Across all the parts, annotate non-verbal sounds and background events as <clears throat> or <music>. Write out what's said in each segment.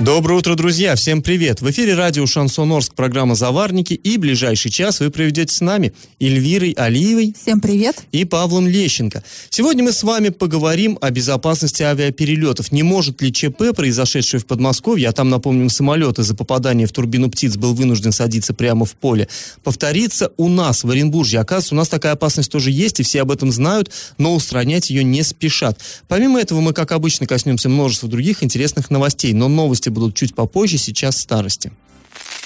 Доброе утро, друзья! Всем привет! В эфире радио «Шансон Орск», программа «Заварники», и ближайший час вы проведете с нами Эльвирой Алиевой. Всем привет! И Павлом Лещенко. Сегодня мы с вами поговорим о безопасности авиаперелетов. Не может ли ЧП, произошедшее в Подмосковье, а там, напомним, самолет из-за попадания в турбину птиц был вынужден садиться прямо в поле, повториться у нас, в Оренбурге? Оказывается, у нас такая опасность тоже есть, и все об этом знают, но устранять ее не спешат. Помимо этого, мы, как обычно, коснемся множества других интересных новостей, но новости новости будут чуть попозже, сейчас старости.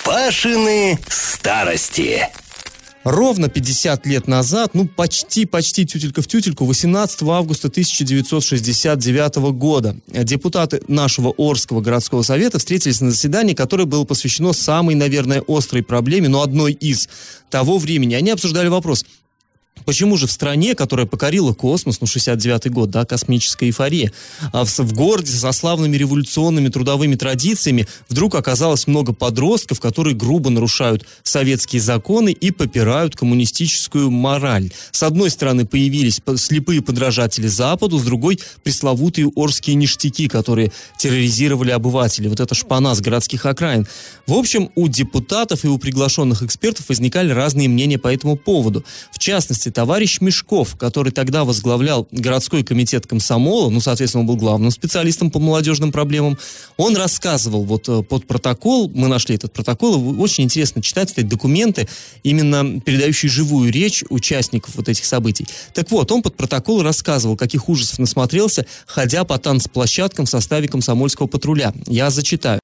Пашины старости. Ровно 50 лет назад, ну почти-почти тютелька в тютельку, 18 августа 1969 года депутаты нашего Орского городского совета встретились на заседании, которое было посвящено самой, наверное, острой проблеме, но одной из того времени. Они обсуждали вопрос, Почему же в стране, которая покорила космос, ну, 69-й год, да, космическая эйфория, а в, в городе со славными революционными трудовыми традициями вдруг оказалось много подростков, которые грубо нарушают советские законы и попирают коммунистическую мораль. С одной стороны появились слепые подражатели Западу, с другой пресловутые орские ништяки, которые терроризировали обывателей. Вот это шпана с городских окраин. В общем, у депутатов и у приглашенных экспертов возникали разные мнения по этому поводу. В частности, частности, товарищ Мешков, который тогда возглавлял городской комитет комсомола, ну, соответственно, он был главным специалистом по молодежным проблемам, он рассказывал вот э, под протокол, мы нашли этот протокол, очень интересно читать эти документы, именно передающие живую речь участников вот этих событий. Так вот, он под протокол рассказывал, каких ужасов насмотрелся, ходя по танцплощадкам в составе комсомольского патруля. Я зачитаю.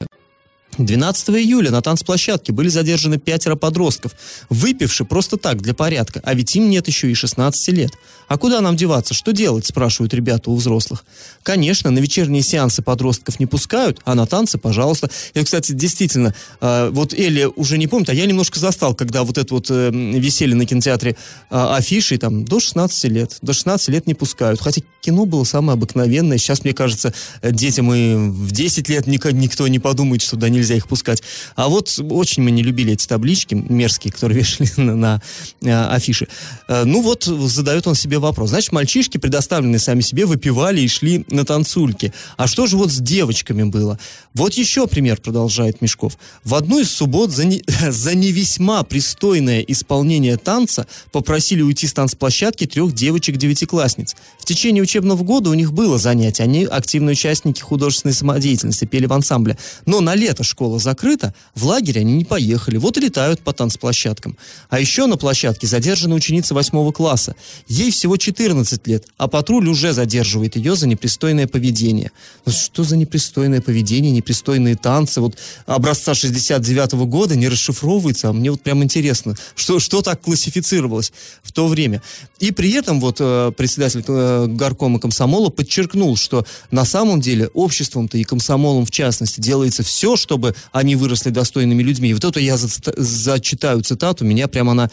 12 июля на танцплощадке были задержаны пятеро подростков, выпивши просто так, для порядка, а ведь им нет еще и 16 лет. А куда нам деваться, что делать, спрашивают ребята у взрослых. Конечно, на вечерние сеансы подростков не пускают, а на танцы, пожалуйста. И, кстати, действительно, э, вот Элли уже не помнит, а я немножко застал, когда вот это вот э, веселье на кинотеатре э, афиши, там, до 16 лет, до 16 лет не пускают. Хотя кино было самое обыкновенное. Сейчас, мне кажется, детям и в 10 лет никто не подумает, что да, нельзя их пускать. А вот очень мы не любили эти таблички мерзкие, которые <laughs> вешали на, на а, афиши. А, ну вот, задает он себе вопрос. Значит, мальчишки, предоставленные сами себе, выпивали и шли на танцульки. А что же вот с девочками было? Вот еще пример, продолжает Мешков. В одну из суббот за не, <laughs> за не весьма пристойное исполнение танца попросили уйти с танцплощадки трех девочек-девятиклассниц. В течение учебного года у них было занятие. Они активные участники художественной самодеятельности, пели в ансамбле. Но на лето школа закрыта, в лагерь они не поехали, вот и летают по танцплощадкам. А еще на площадке задержана ученица восьмого класса. Ей всего 14 лет, а патруль уже задерживает ее за непристойное поведение. Ну, что за непристойное поведение, непристойные танцы? Вот образца 69 -го года не расшифровывается, а мне вот прям интересно, что, что так классифицировалось в то время. И при этом вот э, председатель э, горкома комсомола подчеркнул, что на самом деле обществом-то и комсомолом в частности делается все, чтобы чтобы они выросли достойными людьми. И вот это я зачитаю цитату, меня прямо она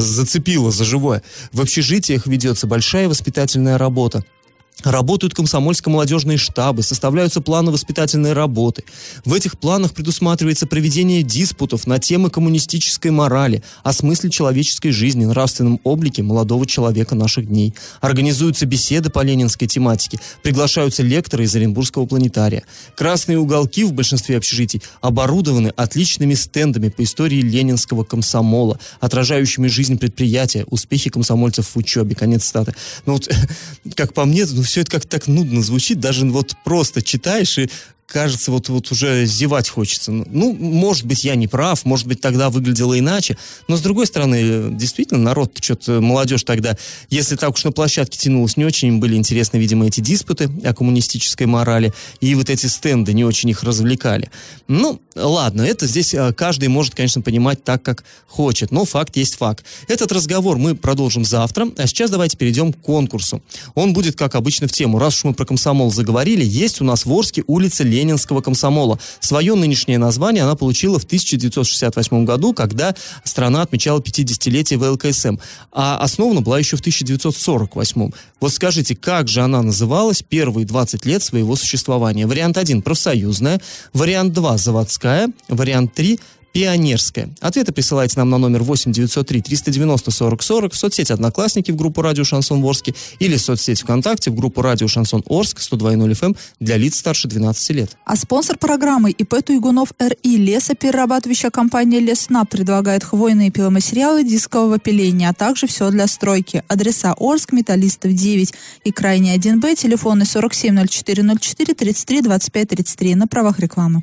зацепила за живое. В общежитиях ведется большая воспитательная работа. Работают комсомольско-молодежные штабы, составляются планы воспитательной работы. В этих планах предусматривается проведение диспутов на темы коммунистической морали, о смысле человеческой жизни, нравственном облике молодого человека наших дней. Организуются беседы по ленинской тематике, приглашаются лекторы из Оренбургского планетария. Красные уголки в большинстве общежитий оборудованы отличными стендами по истории ленинского комсомола, отражающими жизнь предприятия, успехи комсомольцев в учебе. Конец статы. Ну вот, <laughs> как по мне, ну все это как-то так нудно звучит, даже вот просто читаешь и кажется, вот, вот уже зевать хочется. Ну, может быть, я не прав, может быть, тогда выглядело иначе, но, с другой стороны, действительно, народ, что-то, молодежь тогда, если так уж на площадке тянулась, не очень им были интересны, видимо, эти диспуты о коммунистической морали, и вот эти стенды не очень их развлекали. Ну, ладно, это здесь э, каждый может, конечно, понимать так, как хочет, но факт есть факт. Этот разговор мы продолжим завтра, а сейчас давайте перейдем к конкурсу. Он будет, как обычно, в тему. Раз уж мы про комсомол заговорили, есть у нас в Орске улица Ленинского комсомола. Свое нынешнее название она получила в 1968 году, когда страна отмечала 50-летие ВЛКСМ, а основана была еще в 1948. Вот скажите, как же она называлась первые 20 лет своего существования? Вариант 1 – профсоюзная, вариант 2 – заводская, вариант 3 – Пионерская. Ответы присылайте нам на номер 8 903 390 40 40 в соцсети «Одноклассники» в группу «Радио Шансон Орске» или в соцсети ВКонтакте в группу «Радио Шансон Орск» 102.0 FM эм для лиц старше 12 лет. А спонсор программы ИП Туйгунов РИ лесоперерабатывающая компания Лесна предлагает хвойные пиломатериалы дискового пиления, а также все для стройки. Адреса Орск, Металлистов 9 и Крайний 1Б, телефоны 470404 33 25 33 на правах рекламы.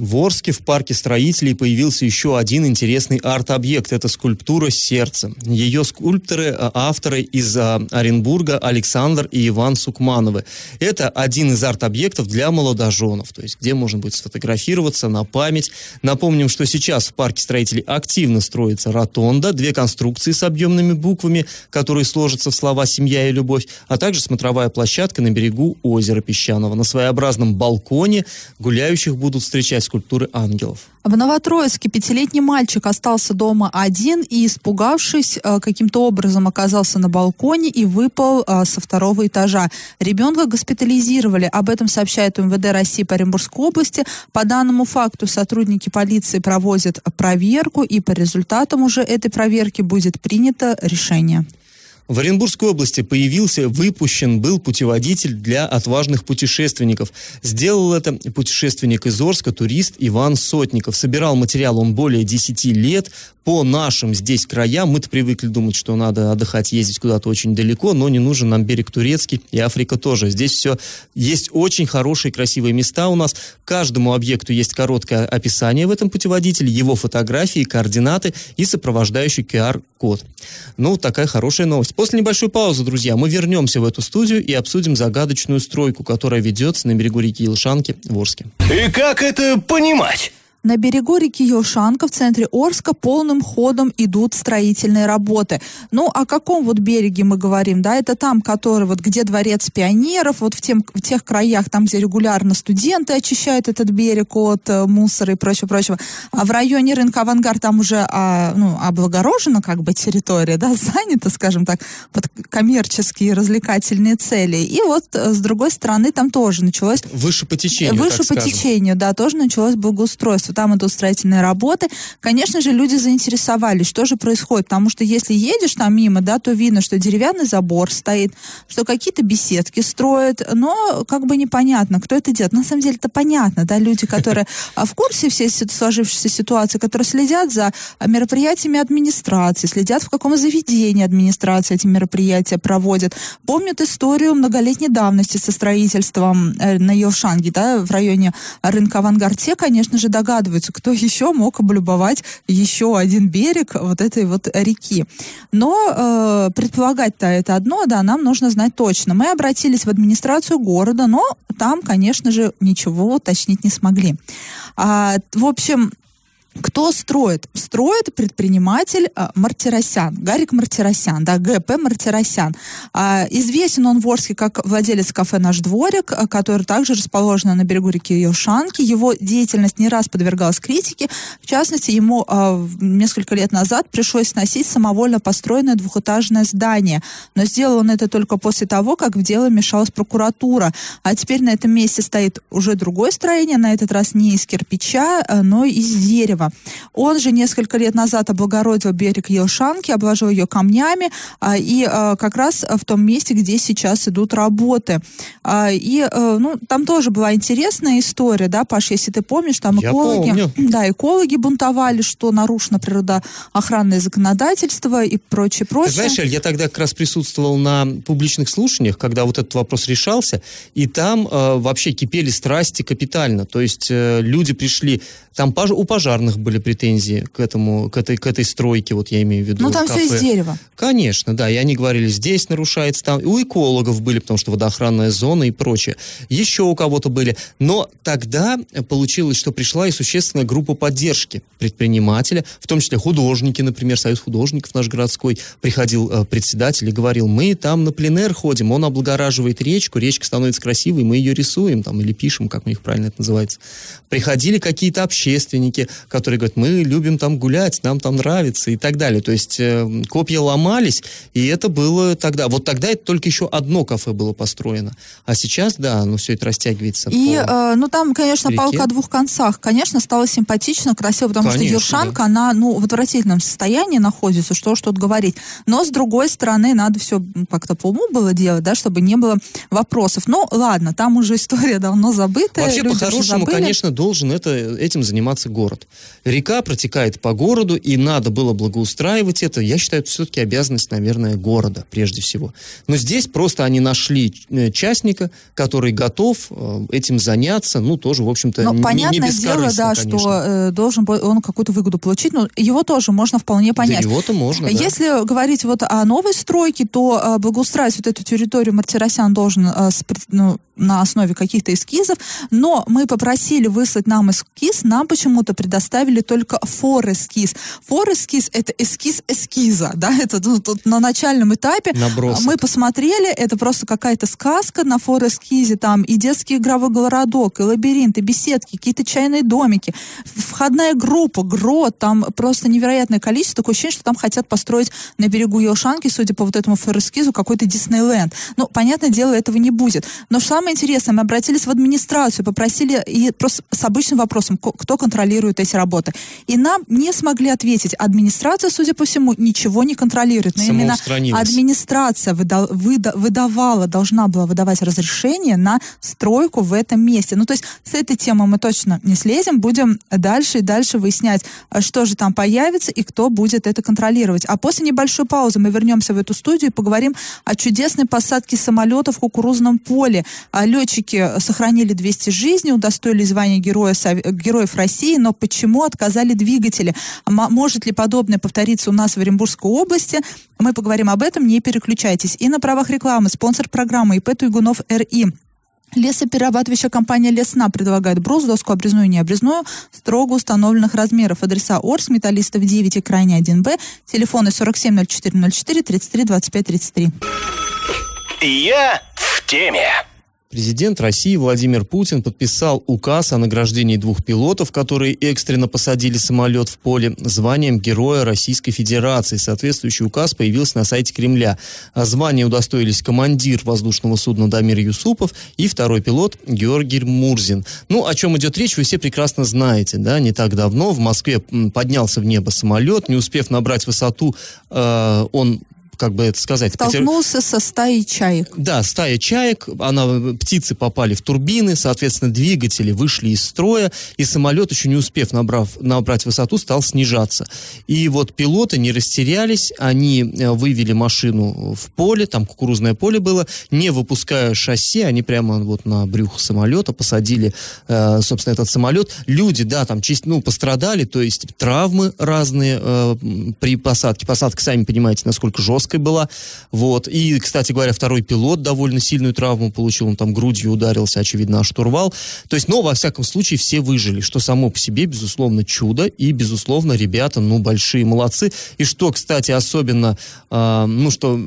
В Орске в парке строителей появился еще один интересный арт-объект. Это скульптура сердца. Ее скульпторы, а, авторы из а, Оренбурга Александр и Иван Сукмановы. Это один из арт-объектов для молодоженов, то есть где можно будет сфотографироваться на память. Напомним, что сейчас в парке строителей активно строится ротонда, две конструкции с объемными буквами, которые сложатся в слова «семья» и «любовь», а также смотровая площадка на берегу озера Песчаного. На своеобразном балконе гуляющих будут встречать скульптуры ангелов. В Новотроицке пятилетний мальчик остался дома один и, испугавшись, э, каким-то образом оказался на балконе и выпал э, со второго этажа. Ребенка госпитализировали. Об этом сообщает МВД России по Оренбургской области. По данному факту сотрудники полиции проводят проверку, и по результатам уже этой проверки будет принято решение. В Оренбургской области появился, выпущен был путеводитель для отважных путешественников. Сделал это путешественник из Орска, турист Иван Сотников. Собирал материал он более 10 лет по нашим здесь краям. Мы-то привыкли думать, что надо отдыхать, ездить куда-то очень далеко, но не нужен нам берег турецкий и Африка тоже. Здесь все есть очень хорошие, красивые места у нас. Каждому объекту есть короткое описание в этом путеводителе, его фотографии, координаты и сопровождающий QR-код. Ну, такая хорошая новость. После небольшой паузы, друзья, мы вернемся в эту студию и обсудим загадочную стройку, которая ведется на берегу реки Илшанки в Орске. И как это понимать? На берегу реки Елшанка в центре Орска полным ходом идут строительные работы. Ну, о каком вот береге мы говорим, да? Это там, который вот где дворец пионеров, вот в, тем, в тех краях, там, где регулярно студенты очищают этот берег от э, мусора и прочего-прочего. А в районе рынка Авангард там уже а, ну, облагорожена как бы территория, да, <laughs> занята, скажем так, под коммерческие развлекательные цели. И вот э, с другой стороны там тоже началось... Выше по течению, Выше по скажем. течению, да, тоже началось благоустройство что там идут строительные работы. Конечно же, люди заинтересовались, что же происходит, потому что если едешь там мимо, да, то видно, что деревянный забор стоит, что какие-то беседки строят, но как бы непонятно, кто это делает. На самом деле это понятно, да, люди, которые <laughs> а, в курсе всей сложившейся ситуации, которые следят за мероприятиями администрации, следят, в каком заведении администрация эти мероприятия проводит, помнят историю многолетней давности со строительством э, на Елшанге, да, в районе рынка Авангард, те, конечно же, догадываются, догадываются, кто еще мог облюбовать еще один берег вот этой вот реки. Но э, предполагать-то это одно, да, нам нужно знать точно. Мы обратились в администрацию города, но там, конечно же, ничего уточнить не смогли. А, в общем, кто строит? Строит предприниматель а, Мартиросян, Гарик Мартиросян, да, ГП Мартиросян. А, известен он в Орске как владелец кафе «Наш дворик», а, который также расположен на берегу реки Елшанки. Его деятельность не раз подвергалась критике. В частности, ему а, несколько лет назад пришлось сносить самовольно построенное двухэтажное здание. Но сделал он это только после того, как в дело мешалась прокуратура. А теперь на этом месте стоит уже другое строение, на этот раз не из кирпича, а, но из дерева дерева. Он же несколько лет назад облагородил берег Елшанки, обложил ее камнями, а, и а, как раз в том месте, где сейчас идут работы. А, и, а, ну, там тоже была интересная история, да, Паш, если ты помнишь, там Я экологи, помню. <clears throat> да, экологи бунтовали, что нарушено природоохранное законодательство и прочее, Ты прочее. знаешь, Эль, я тогда как раз присутствовал на публичных слушаниях, когда вот этот вопрос решался, и там э, вообще кипели страсти капитально. То есть э, люди пришли, там пож- у пожарных военных были претензии к этому, к этой, к этой стройке, вот я имею в виду Ну, там кафе. все из дерева. Конечно, да, и они говорили, здесь нарушается, там, у экологов были, потому что водоохранная зона и прочее, еще у кого-то были, но тогда получилось, что пришла и существенная группа поддержки предпринимателя, в том числе художники, например, Союз художников наш городской, приходил э, председатель и говорил, мы там на пленэр ходим, он облагораживает речку, речка становится красивой, мы ее рисуем там или пишем, как у них правильно это называется. Приходили какие-то общественники, которые говорят, мы любим там гулять, нам там нравится и так далее. То есть э, копья ломались, и это было тогда. Вот тогда это только еще одно кафе было построено. А сейчас, да, ну все это растягивается. И, по- э, ну, там, конечно, реке. палка о двух концах. Конечно, стало симпатично, красиво, потому Конечно, что Юршанка, она, ну, в отвратительном состоянии находится, что ж тут говорить. Но, с другой стороны, надо все как-то по уму было делать, да, чтобы не было вопросов. Ну, ладно, там уже <laughs> история давно забытая. Вообще, по-хорошему, конечно, должен это, этим заниматься город. Река протекает по городу, и надо было благоустраивать это. Я считаю, это все-таки обязанность, наверное, города, прежде всего. Но здесь просто они нашли э, частника, который готов э, этим заняться, ну, тоже, в общем-то, Ну, не, не понятное дело, да, конечно. что э, должен он какую-то выгоду получить, но его тоже можно вполне понять. Да его-то можно, да. Если говорить вот о новой стройке, то э, благоустраивать вот эту территорию Мартиросян должен э, с ну, на основе каких-то эскизов, но мы попросили выслать нам эскиз, нам почему-то предоставили только фор-эскиз. Фор-эскиз — это эскиз эскиза, да, это ну, тут на начальном этапе. Набросок. Мы посмотрели, это просто какая-то сказка на фор-эскизе, там и детский игровой городок, и лабиринт, и беседки, какие-то чайные домики, входная группа, грот, там просто невероятное количество, такое ощущение, что там хотят построить на берегу Елшанки, судя по вот этому фор-эскизу, какой-то Диснейленд. Ну, понятное дело, этого не будет. Но самое интересное, мы обратились в администрацию, попросили и просто с обычным вопросом, кто контролирует эти работы. И нам не смогли ответить. Администрация, судя по всему, ничего не контролирует. Но именно администрация выда- выда- выдавала, должна была выдавать разрешение на стройку в этом месте. Ну, то есть с этой темы мы точно не слезем, будем дальше и дальше выяснять, что же там появится и кто будет это контролировать. А после небольшой паузы мы вернемся в эту студию и поговорим о чудесной посадке самолета в кукурузном поле. А летчики сохранили 200 жизней, удостоили звания героя, Героев России, но почему отказали двигатели? А мо- Может ли подобное повториться у нас в Оренбургской области? Мы поговорим об этом, не переключайтесь. И на правах рекламы спонсор программы ИП Туйгунов РИ. Лесоперерабатывающая компания «Лесна» предлагает брус, доску обрезную и необрезную строго установленных размеров. Адреса Орс, Металлистов 9 и Крайне 1Б. Телефоны 470404 33 25 33. Я в теме. Президент России Владимир Путин подписал указ о награждении двух пилотов, которые экстренно посадили самолет в поле, званием Героя Российской Федерации. Соответствующий указ появился на сайте Кремля. А звание удостоились командир воздушного судна Дамир Юсупов и второй пилот Георгий Мурзин. Ну, о чем идет речь, вы все прекрасно знаете, да, не так давно в Москве поднялся в небо самолет, не успев набрать высоту, э, он как бы это сказать, Столкнулся со стаей чаек. да, стая чаек, она, птицы попали в турбины, соответственно, двигатели вышли из строя, и самолет, еще не успев набрав, набрать высоту, стал снижаться. И вот пилоты не растерялись, они э, вывели машину в поле, там кукурузное поле было, не выпуская шасси, они прямо вот на брюхо самолета посадили, э, собственно, этот самолет. Люди, да, там чист- ну, пострадали, то есть травмы разные э, при посадке. Посадка, сами понимаете, насколько жесткая была. Вот. И, кстати говоря, второй пилот довольно сильную травму получил, он там грудью ударился, очевидно, о штурвал. То есть, но, во всяком случае, все выжили, что само по себе, безусловно, чудо, и, безусловно, ребята, ну, большие молодцы. И что, кстати, особенно, э, ну, что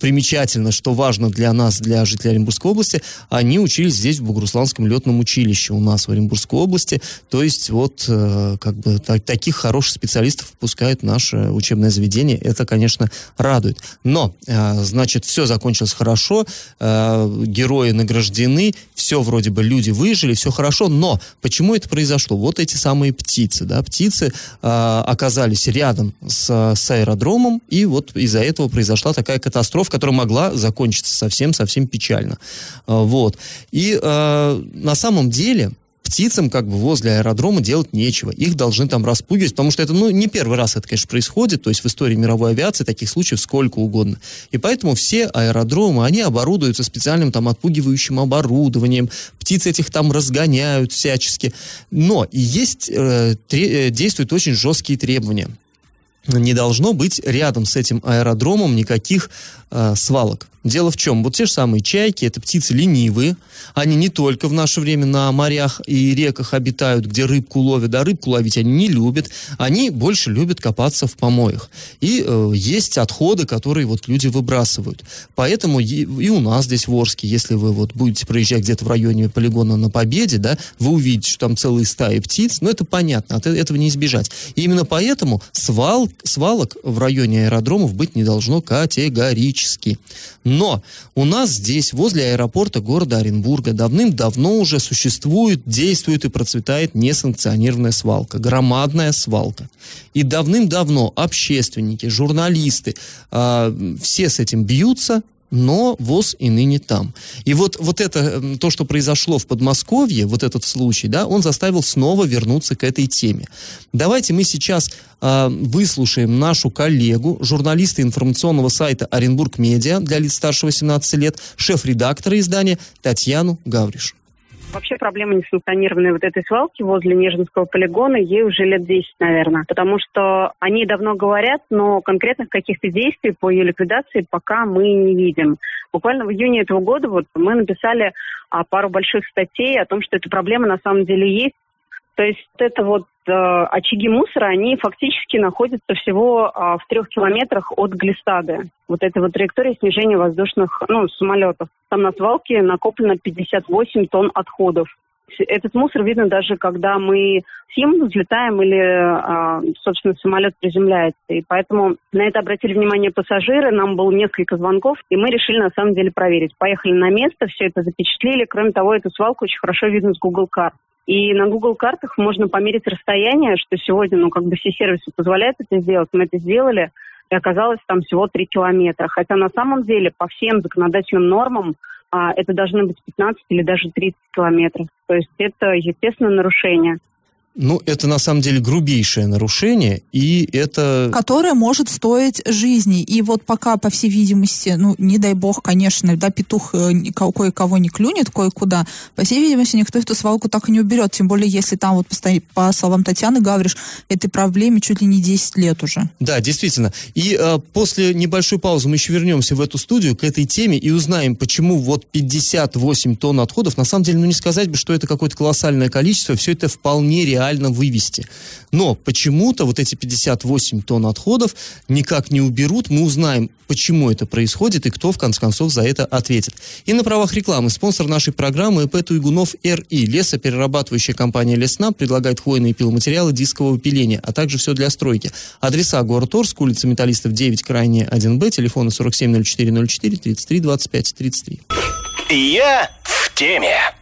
примечательно, что важно для нас, для жителей Оренбургской области, они учились здесь, в Бугурусланском летном училище у нас в Оренбургской области. То есть, вот, э, как бы, так- таких хороших специалистов выпускает наше учебное заведение. Это, конечно, радует. Но, э, значит, все закончилось хорошо, э, герои награждены, все вроде бы люди выжили, все хорошо, но почему это произошло? Вот эти самые птицы, да, птицы э, оказались рядом с, с аэродромом, и вот из-за этого произошла такая катастрофа, которая могла закончиться совсем-совсем печально. Вот. И на самом деле птицам как бы возле аэродрома делать нечего. Их должны там распугивать, потому что это, ну, не первый раз это, конечно, происходит, то есть в истории мировой авиации таких случаев сколько угодно. И поэтому все аэродромы, они оборудуются специальным там отпугивающим оборудованием, птицы этих там разгоняют всячески. Но и есть, э, тре, э, действуют очень жесткие требования не должно быть рядом с этим аэродромом никаких э, свалок. Дело в чем? Вот те же самые чайки, это птицы ленивые. Они не только в наше время на морях и реках обитают, где рыбку ловят, а рыбку ловить они не любят. Они больше любят копаться в помоях. И э, есть отходы, которые вот люди выбрасывают. Поэтому и, и у нас здесь в Орске, если вы вот будете проезжать где-то в районе полигона на Победе, да, вы увидите, что там целые стаи птиц. Ну, это понятно, от этого не избежать. И именно поэтому свал, свалок в районе аэродромов быть не должно категорически. Но у нас здесь, возле аэропорта города Оренбурга, давным-давно уже существует, действует и процветает несанкционированная свалка, громадная свалка. И давным-давно общественники, журналисты, э, все с этим бьются, но ВОЗ и ныне там. И вот, вот это, то, что произошло в Подмосковье, вот этот случай, да, он заставил снова вернуться к этой теме. Давайте мы сейчас э, выслушаем нашу коллегу, журналиста информационного сайта Оренбург Медиа для лиц старше 18 лет, шеф-редактора издания Татьяну Гавриш. Вообще проблема несанкционированной вот этой свалки возле Нежинского полигона, ей уже лет 10, наверное. Потому что они давно говорят, но конкретных каких-то действий по ее ликвидации пока мы не видим. Буквально в июне этого года вот мы написали а, пару больших статей о том, что эта проблема на самом деле есть, то есть это вот э, очаги мусора, они фактически находятся всего э, в трех километрах от глиссады. Вот этой вот траектории снижения воздушных ну, самолетов. Там на свалке накоплено 58 тонн отходов. Этот мусор видно даже, когда мы с ним взлетаем или, а, собственно, самолет приземляется. И поэтому на это обратили внимание пассажиры, нам было несколько звонков, и мы решили на самом деле проверить. Поехали на место, все это запечатлели. Кроме того, эту свалку очень хорошо видно с Google карт. И на Google картах можно померить расстояние, что сегодня, ну, как бы все сервисы позволяют это сделать. Мы это сделали, и оказалось там всего 3 километра. Хотя на самом деле по всем законодательным нормам а, это должны быть 15 или даже 30 километров. То есть это, естественно, нарушение. Ну, это на самом деле грубейшее нарушение, и это... Которое может стоить жизни. И вот пока, по всей видимости, ну, не дай бог, конечно, да, петух э, кое-кого не клюнет кое-куда, по всей видимости, никто эту свалку так и не уберет. Тем более, если там, вот по словам Татьяны Гавриш, этой проблеме чуть ли не 10 лет уже. Да, действительно. И э, после небольшой паузы мы еще вернемся в эту студию к этой теме и узнаем, почему вот 58 тонн отходов, на самом деле, ну, не сказать бы, что это какое-то колоссальное количество, все это вполне реально реально вывести. Но почему-то вот эти 58 тонн отходов никак не уберут. Мы узнаем, почему это происходит и кто, в конце концов, за это ответит. И на правах рекламы спонсор нашей программы ИП Туйгунов РИ. Лесоперерабатывающая компания Лесна предлагает хвойные пиломатериалы дискового пиления, а также все для стройки. Адреса город Орск, улица Металлистов 9, крайне 1Б, телефоны 470404 33 25 33. Я в теме.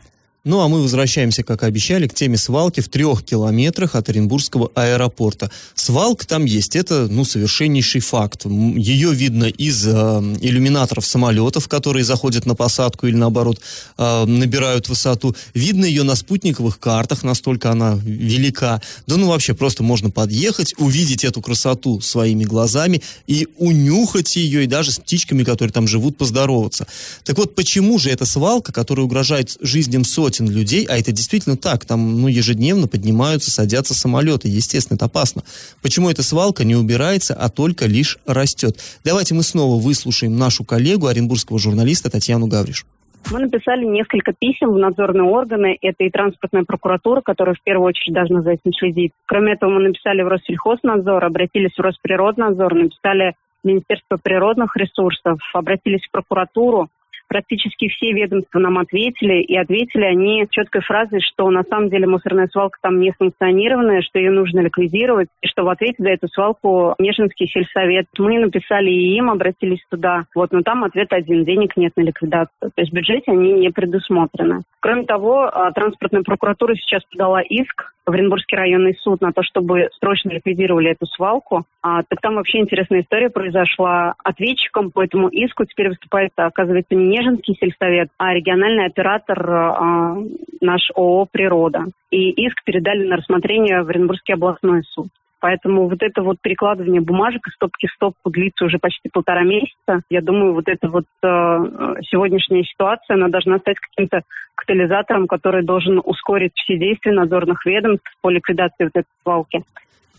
Ну а мы возвращаемся, как и обещали, к теме свалки в трех километрах от Оренбургского аэропорта. Свалка там есть, это ну совершеннейший факт. Ее видно из э, иллюминаторов самолетов, которые заходят на посадку или наоборот э, набирают высоту. Видно ее на спутниковых картах, настолько она велика. Да ну вообще просто можно подъехать, увидеть эту красоту своими глазами и унюхать ее, и даже с птичками, которые там живут, поздороваться. Так вот, почему же эта свалка, которая угрожает жизням сотен сотен людей, а это действительно так, там ну, ежедневно поднимаются, садятся самолеты, естественно, это опасно. Почему эта свалка не убирается, а только лишь растет? Давайте мы снова выслушаем нашу коллегу, оренбургского журналиста Татьяну Гавриш. Мы написали несколько писем в надзорные органы. Это и транспортная прокуратура, которая в первую очередь должна за этим следить. Кроме этого, мы написали в Россельхознадзор, обратились в Росприроднадзор, написали в Министерство природных ресурсов, обратились в прокуратуру практически все ведомства нам ответили, и ответили они четкой фразой, что на самом деле мусорная свалка там не санкционированная, что ее нужно ликвидировать, и что в ответе за эту свалку Нежинский сельсовет. Мы написали и им, обратились туда, вот, но там ответ один, денег нет на ликвидацию. То есть в бюджете они не предусмотрены. Кроме того, а, транспортная прокуратура сейчас подала иск в Оренбургский районный суд на то, чтобы срочно ликвидировали эту свалку. А, так там вообще интересная история произошла. Ответчиком по этому иску теперь выступает, оказывается, не Нежинский сельсовет, а региональный оператор а, наш ООО «Природа». И иск передали на рассмотрение в Оренбургский областной суд. Поэтому вот это вот перекладывание бумажек из стопки в стопку длится уже почти полтора месяца. Я думаю, вот эта вот э, сегодняшняя ситуация, она должна стать каким-то катализатором, который должен ускорить все действия надзорных ведомств по ликвидации вот этой свалки.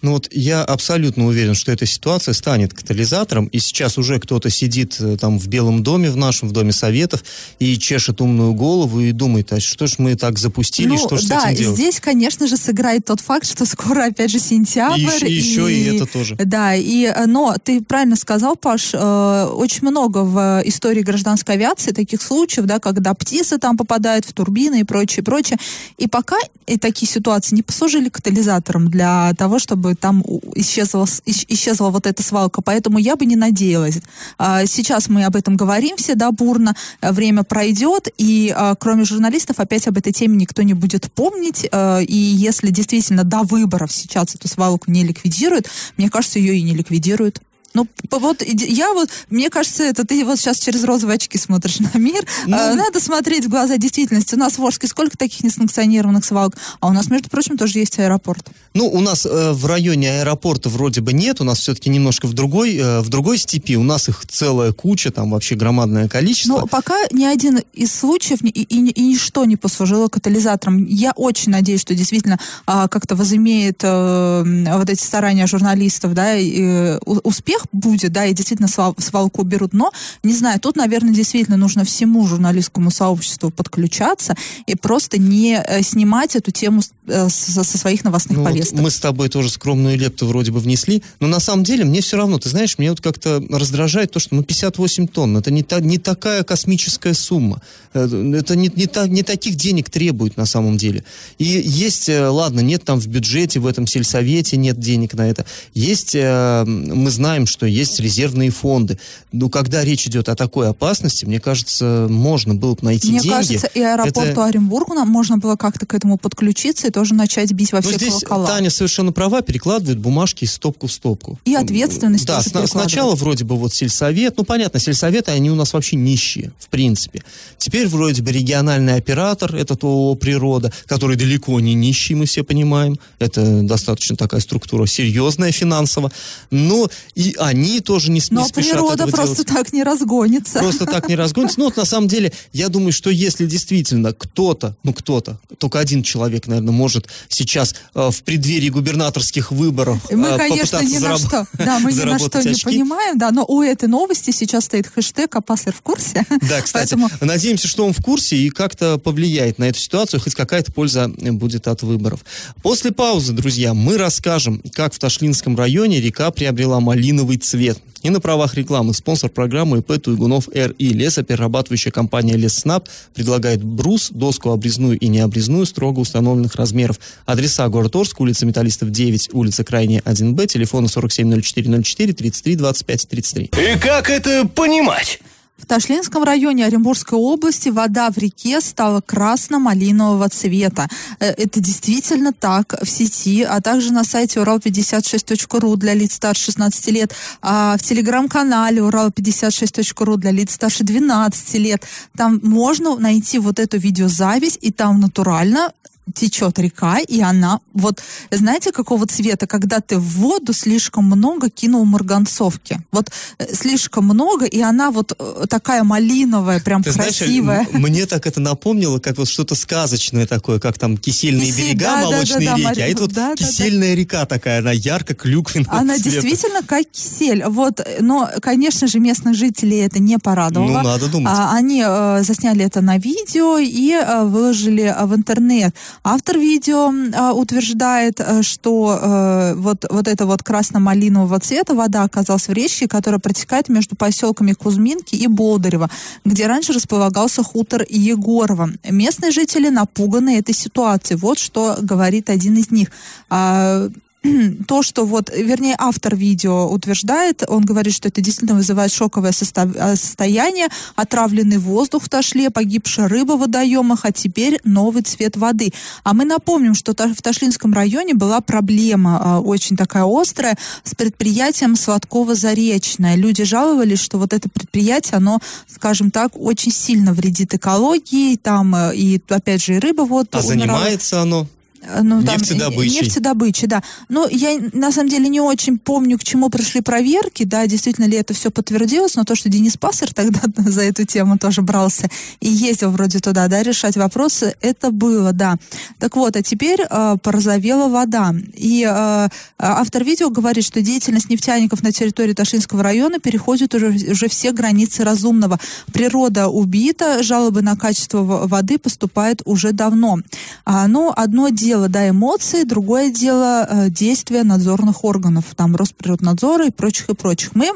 Ну вот я абсолютно уверен, что эта ситуация станет катализатором, и сейчас уже кто-то сидит э, там в Белом доме, в нашем, в Доме Советов, и чешет умную голову и думает, а что ж мы так запустили, ну, что ж да, с этим делать? здесь, конечно же, сыграет тот факт, что скоро, опять же, сентябрь. И, еще- и еще и это тоже. Да, и, э, но ты правильно сказал, Паш, э, очень много в истории гражданской авиации таких случаев, да, когда птицы там попадают в турбины и прочее, прочее. И пока и такие ситуации не послужили катализатором для того, чтобы там у- исчезла, исчезла вот эта свалка. Поэтому я бы не надеялась. А, Сейчас мы об этом говорим все, да, бурно. Э, Время пройдет, и а, кроме журналистов опять об этой теме никто не будет помнить. Э, И если действительно до выборов сейчас эту свалку не ликвидируют, мне кажется, ее и не ликвидируют. Ну, вот я вот, мне кажется, это ты вот сейчас через розовые очки смотришь <laughs> на мир. Ну, Э, Надо смотреть в глаза действительности. У нас в Орске сколько таких несанкционированных свалок? А у нас, между прочим, тоже есть аэропорт. Ну, у нас э, в районе аэропорта вроде бы нет, у нас все-таки немножко в другой, э, в другой степи, у нас их целая куча, там вообще громадное количество. Но пока ни один из случаев и, и- и ничто не послужило катализатором. Я очень надеюсь, что действительно а, как-то возымеет э, вот эти старания журналистов, да, и, э, успех будет, да, и действительно свал- свалку берут. Но, не знаю, тут, наверное, действительно нужно всему журналистскому сообществу подключаться и просто не э, снимать эту тему со, со своих новостных Ну, вот повесток. мы с тобой тоже скромную лепту вроде бы внесли, но на самом деле мне все равно, ты знаешь, меня вот как-то раздражает то, что ну 58 тонн, это не, та, не такая космическая сумма, Э, это не, не, та- не таких денег требует на самом деле. И есть, э, ладно, нет там в бюджете, в этом сельсовете нет денег на это, есть, э, мы знаем, что есть резервные фонды, но когда речь идет о такой опасности, мне кажется, можно было бы найти Мне деньги. кажется, и аэропорту Это- Оренбургу нам можно было как-то к этому подключиться и тоже начать бить во Ну, все здесь колокола. Таня совершенно права, перекладывает бумажки из стопку в стопку. И ответственность Да, тоже перекладывает. сначала вроде бы вот сельсовет, ну понятно, сельсоветы, они у нас вообще нищие, в принципе. Теперь вроде бы региональный оператор, этот ООО «Природа», который далеко не нищий, мы все понимаем. Это достаточно такая структура серьезная финансово. Но и они тоже не, с- не Но спешат природа этого просто делать. так не разгонится. Просто так не разгонится. Ну, вот на самом деле, я думаю, что если действительно кто-то, ну, кто-то, только один человек, наверное, может сейчас э, в преддверии губернаторских выборов Мы, э, конечно, ни на что, да, мы ни на что не очки. понимаем, да, но у этой новости сейчас стоит хэштег «Апаслер в курсе». Да, <laughs> кстати, Поэтому надеемся, что он в курсе и как-то повлияет на эту ситуацию, хоть какая-то польза э, будет от выборов. После паузы, друзья, мы расскажем, как в Ташлинском районе река приобрела малиновый цвет. И на правах рекламы спонсор программы ИП Туйгунов РИ. Лесоперерабатывающая компания Лесснаб предлагает брус, доску обрезную и необрезную строго установленных размеров. Адреса город Орск, улица Металлистов 9, улица Крайняя 1Б, телефоны 470404 33 25 33. И как это понимать? В Ташлинском районе Оренбургской области вода в реке стала красно-малинового цвета. Э, Это действительно так в сети, а также на сайте урал56.ру для лиц старше 16 лет, а в телеграм-канале урал56.ру для лиц старше 12 лет. Там можно найти вот эту видеозапись, и там натурально течет река, и она вот, знаете, какого цвета, когда ты в воду слишком много кинул марганцовки. Вот э, слишком много, и она вот э, такая малиновая, прям Ты знаешь, красивая. м- мне так это напомнило, как вот что-то сказочное такое, как там кисельные Кисель, берега, да, да, молочные да, да, реки, Мария, а это вот да, да, да. кисельная река такая, она ярко-клюквенного Она цвета. действительно как кисель. Вот, э, но, конечно же, местных жителей это не порадовало. Ну, надо думать. А, они э, засняли это на видео и э, выложили в интернет. Автор видео э, утверждает, что э, вот, вот это вот красно-малинового цвета вода оказалась в речке, которая протекает между поселками Кузьминки и Болдырево, где раньше располагался хутор Егорова. Местные жители напуганы этой ситуацией. Вот что говорит один из них. А, <clears throat> то, что вот, вернее, автор видео утверждает, он говорит, что это действительно вызывает шоковое э, состояние, отравленный воздух в Ташле, погибшая рыба в водоемах, а теперь новый цвет воды. А мы напомним, что в Ташлинском районе была проблема а, очень такая острая с предприятием Сладково-Заречное. Люди жаловались, что вот это предприятие, оно, скажем так, очень сильно вредит экологии, там э, и, опять же, и рыба вот А умирала. занимается оно? Э, ну. Там, нефтедобычей, да. Но я, на самом деле, не очень помню, к чему пришли проверки, да, действительно ли это все подтвердилось, но то, что Денис Пассер тогда <laughs> за эту тему тоже брался и ездил вроде туда, да, решать вопросы, это было, да. Так вот, а теперь э, порозовела вода. И э, автор видео говорит, что деятельность нефтяников на территории Ташинского района переходит уже, уже все границы разумного. Природа убита, жалобы на качество воды поступают уже давно. А, ну, одно дело дело, да, эмоции, другое дело э, действия надзорных органов, там Росприроднадзора и прочих и прочих. Мы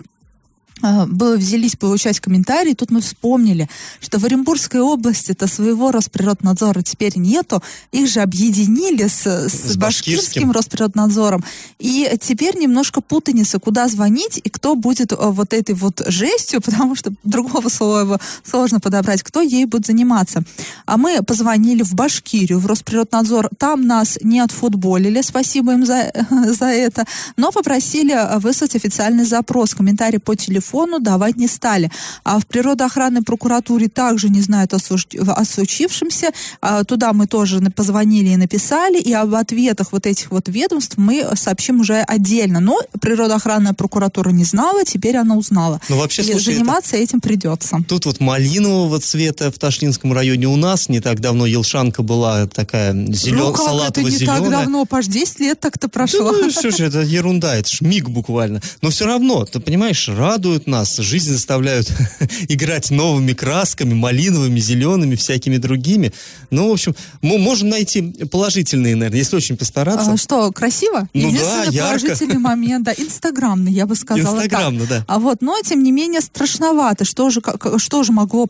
было, взялись получать комментарии, тут мы вспомнили, что в Оренбургской области это своего Росприроднадзора теперь нету, их же объединили с, с, с башкирским. Росприроднадзором, и теперь немножко путаница, куда звонить и кто будет а, вот этой вот жестью, <laughs> потому что другого слова сложно подобрать, кто ей будет заниматься. А мы позвонили в Башкирию, в Росприроднадзор, там нас не отфутболили, спасибо им за, <laughs> за это, но попросили а, выслать официальный запрос, комментарий по телефону, телефону давать не стали. А в природоохранной прокуратуре также не знают о, о случившемся. А, туда мы тоже позвонили и написали, и об ответах вот этих вот ведомств мы сообщим уже отдельно. Но природоохранная прокуратура не знала, теперь она узнала. Ну, вообще, слушай, заниматься это... этим придется. Тут вот малинового цвета в Ташлинском районе у нас не так давно Елшанка была такая зелен... ну, салатово-зеленая. не так давно? Паш, 10 лет так-то прошло. Да, ну, что же, это ерунда, это ж миг буквально. Но все равно, ты понимаешь, радует радуют нас, жизнь заставляют <laughs> играть новыми красками, малиновыми, зелеными, всякими другими. Ну, в общем, мы можем найти положительные, наверное, если очень постараться. А, что, красиво? Ну да, ярко. положительный момент, да, инстаграмный, я бы сказала Инстаграмно, да. А вот, но, тем не менее, страшновато. Что же, как, что же могло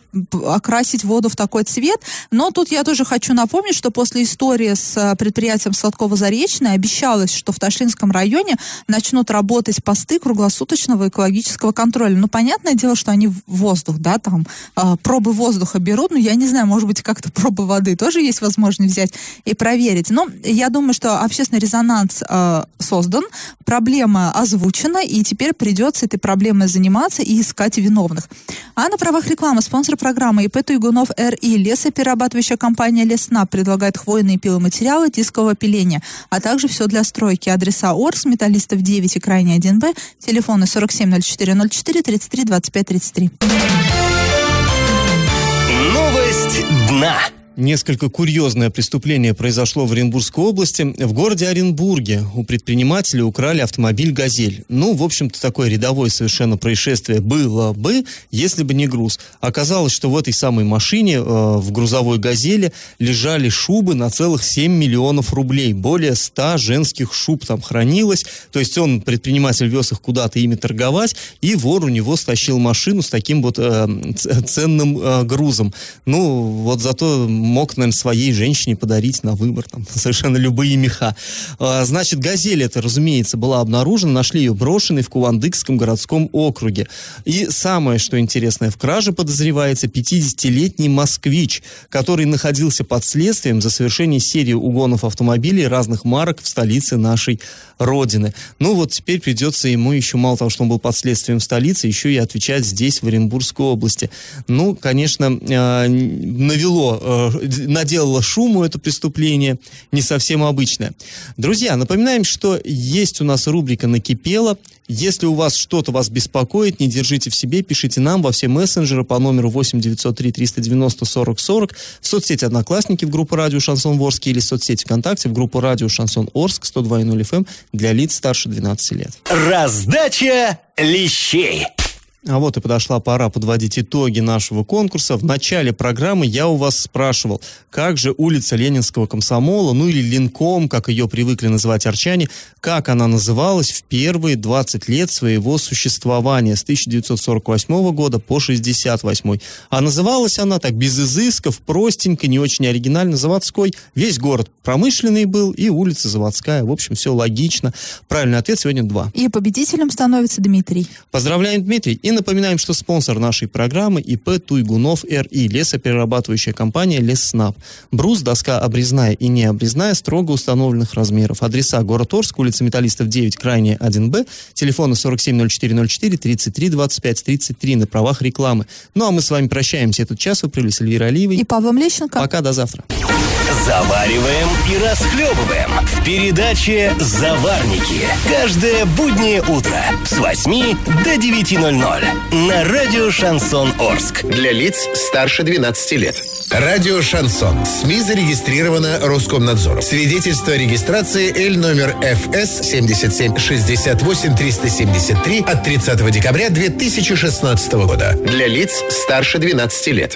окрасить воду в такой цвет? Но тут я тоже хочу напомнить, что после истории с э, предприятием Сладково-Заречное обещалось, что в Ташлинском районе начнут работать посты круглосуточного экологического контроля контроля. Ну, понятное дело, что они воздух, да, там, э, пробы воздуха берут, но я не знаю, может быть, как-то <laughs> пробы воды тоже есть возможность взять и проверить. Но я думаю, что общественный резонанс э, создан, проблема озвучена, и теперь придется этой проблемой заниматься и искать виновных. А на правах рекламы спонсор программы ИП Туйгунов РИ, лесоперерабатывающая компания Лесна предлагает хвойные пиломатериалы дискового пиления, а также все для стройки. Адреса Орс, Металлистов 9 и Крайний 1Б, телефоны 470404 4 33 25 33. Новость дна. Несколько курьезное преступление произошло в Оренбургской области. В городе Оренбурге у предпринимателя украли автомобиль «Газель». Ну, в общем-то, такое рядовое совершенно происшествие было бы, если бы не груз. Оказалось, что в этой самой машине, э, в грузовой «Газели», лежали шубы на целых 7 миллионов рублей. Более 100 женских шуб там хранилось. То есть он, предприниматель, вез их куда-то ими торговать, и вор у него стащил машину с таким вот э, ценным э, грузом. Ну, вот зато мог, наверное, своей женщине подарить на выбор там, <laughs> совершенно любые меха. А, значит, «Газель» это, разумеется, была обнаружена, нашли ее брошенной в Кувандыкском городском округе. И самое, что интересное, в краже подозревается 50-летний москвич, который находился под следствием за совершение серии угонов автомобилей разных марок в столице нашей родины. Ну вот теперь придется ему еще мало того, что он был под следствием в столице, еще и отвечать здесь, в Оренбургской области. Ну, конечно, э, навело, э, наделало шуму это преступление, не совсем обычное. Друзья, напоминаем, что есть у нас рубрика «Накипело». Если у вас что-то вас беспокоит, не держите в себе, пишите нам во все мессенджеры по номеру 8 903 390 40 40, в соцсети «Одноклассники» в группу «Радио Шансон Ворске» или в соцсети ВКонтакте в группу «Радио Шансон Орск» 102.0 FM для лиц старше 12 лет. Раздача лещей. А вот и подошла пора подводить итоги нашего конкурса. В начале программы я у вас спрашивал, как же улица Ленинского комсомола, ну или Линком, как ее привыкли называть арчане, как она называлась в первые 20 лет своего существования с 1948 года по 68. А называлась она так без изысков, простенько, не очень оригинально, заводской. Весь город промышленный был и улица заводская. В общем, все логично. Правильный ответ сегодня два. И победителем становится Дмитрий. Поздравляем, Дмитрий. И напоминаем, что спонсор нашей программы ИП Туйгунов РИ, лесоперерабатывающая компания Лесснаб. Брус, доска обрезная и необрезная, строго установленных размеров. Адреса город Орск, улица Металлистов 9, крайняя 1Б, телефоны 470404 33 25 33 на правах рекламы. Ну а мы с вами прощаемся этот час. Вы провели с Эльвирой Алиевой. И Павлом Лещенко. Пока, до завтра. Завариваем и расхлебываем в передаче «Заварники». Каждое буднее утро с 8 до 9.00 на радио «Шансон Орск». Для лиц старше 12 лет. Радио «Шансон». СМИ зарегистрировано Роскомнадзором. Свидетельство о регистрации Л номер ФС 77 68 373 от 30 декабря 2016 года. Для лиц старше 12 лет.